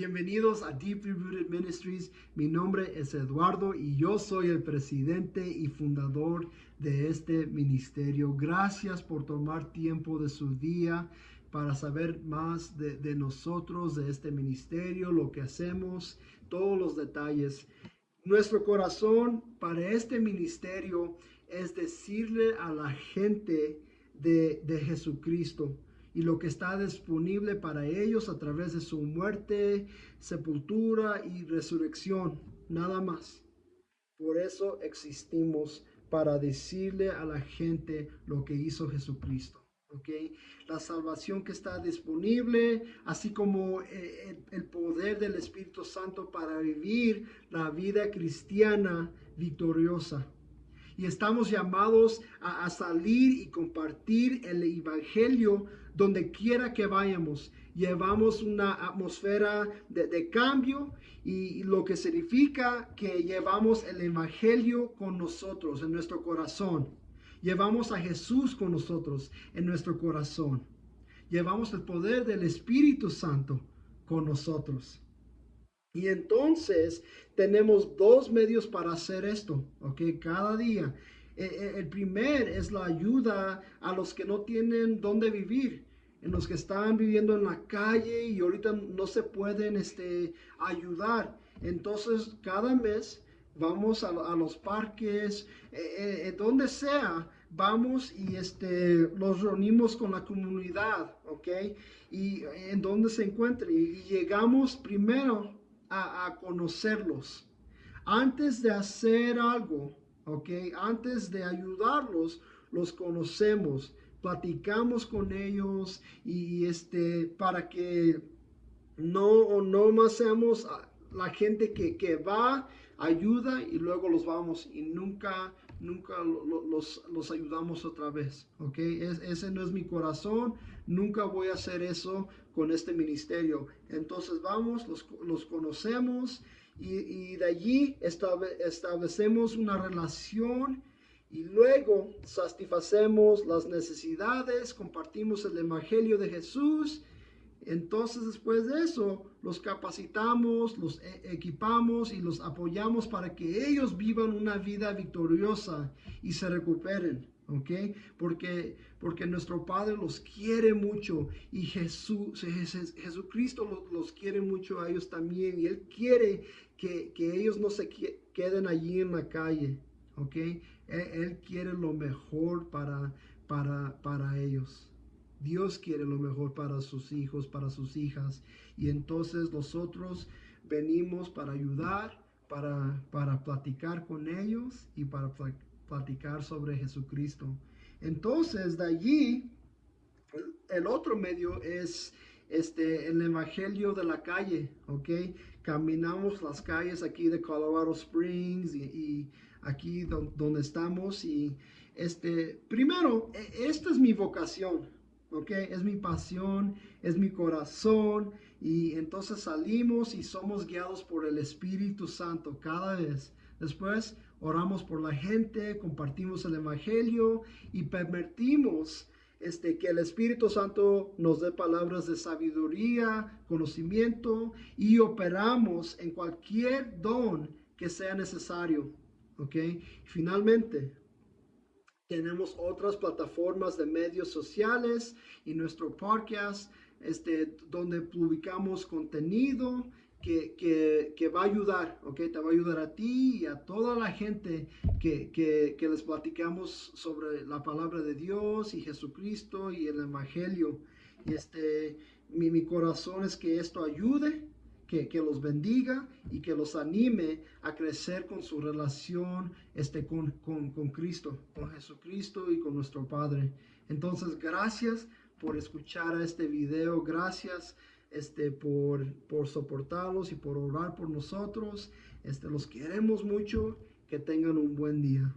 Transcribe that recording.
Bienvenidos a Deeply Rooted Ministries. Mi nombre es Eduardo y yo soy el presidente y fundador de este ministerio. Gracias por tomar tiempo de su día para saber más de, nosotros, de este ministerio, lo que hacemos, todos los detalles. Nuestro corazón para este ministerio es decirle a la gente de, de Jesucristo y lo que está disponible para ellos a través de su muerte, sepultura y resurrección, nada más. Por eso existimos para decirle a la gente lo que hizo Jesucristo. Okay. La salvación que está disponible, así como eh, el poder del Espíritu Santo para vivir la vida cristiana victoriosa y estamos llamados a, salir y compartir el Evangelio donde quiera que vayamos. Llevamos una atmósfera de, cambio y, lo que significa que llevamos el Evangelio con nosotros, en nuestro corazón. Llevamos a Jesús con nosotros en nuestro corazón. Llevamos el poder del Espíritu Santo con nosotros. Y entonces tenemos dos medios para hacer esto, ¿ok? Cada día. E, e, el primer es la ayuda a los que no tienen dónde vivir, en los que están viviendo en la calle y ahorita no se pueden este, ayudar. Entonces, cada mes vamos a, los parques, e, donde sea, vamos y este, los reunimos con la comunidad, ¿ok? Y en donde se encuentre. Y llegamos primero a, conocerlos. Antes de hacer algo, ¿ok? Antes de ayudarlos, los conocemos, platicamos con ellos y este, para que no, no más seamos la gente que, que va, ayuda y luego los vamos y nunca, nunca los, los, ayudamos otra vez, ¿ok? ese no es mi corazón, nunca voy a hacer eso con este ministerio. Entonces vamos, los, los conocemos y, y, de allí establecemos una relación y luego satisfacemos las necesidades, compartimos el Evangelio de Jesús entonces después de eso, los capacitamos, los e-, equipamos y los apoyamos para que ellos vivan una vida victoriosa y se recuperen. ¿ok? Porque, porque nuestro Padre los quiere mucho y Jesús, Jesucristo los, los, quiere mucho a ellos también y Él quiere que, que ellos no se queden allí en la calle, ¿ok? Él, él quiere lo mejor para, para, para ellos. Dios quiere lo mejor para sus hijos, para sus hijas. Y entonces nosotros venimos para ayudar, para, para platicar con ellos y para platicar sobre Jesucristo. Entonces, de allí, el otro medio es este, el evangelio de la calle, ¿ok? Caminamos las calles aquí de Colorado Springs y, aquí donde estamos y este, primero, e, esta es mi vocación, ¿ok? Es mi pasión, es mi corazón y entonces salimos y somos guiados por el Espíritu Santo cada vez. Después oramos por la gente, compartimos el Evangelio y permitimos este, que el Espíritu Santo nos dé palabras de sabiduría, conocimiento y operamos en cualquier don que sea necesario. ¿ok? Finalmente, tenemos otras plataformas de medios sociales y nuestro podcast, este, donde publicamos contenido que, que, que, va a ayudar, ¿ok? Te va a ayudar a ti y a toda la gente que, que, les platicamos sobre la palabra de Dios y Jesucristo y el Evangelio. Y este, mi, mi corazón es que esto ayude que, los bendiga y que los anime a crecer con su relación este, con, con, Cristo, con Jesucristo y con nuestro Padre. Entonces, gracias por escuchar este video, gracias este, por, por soportarlos y por orar por nosotros. Este, los queremos mucho, que tengan un buen día.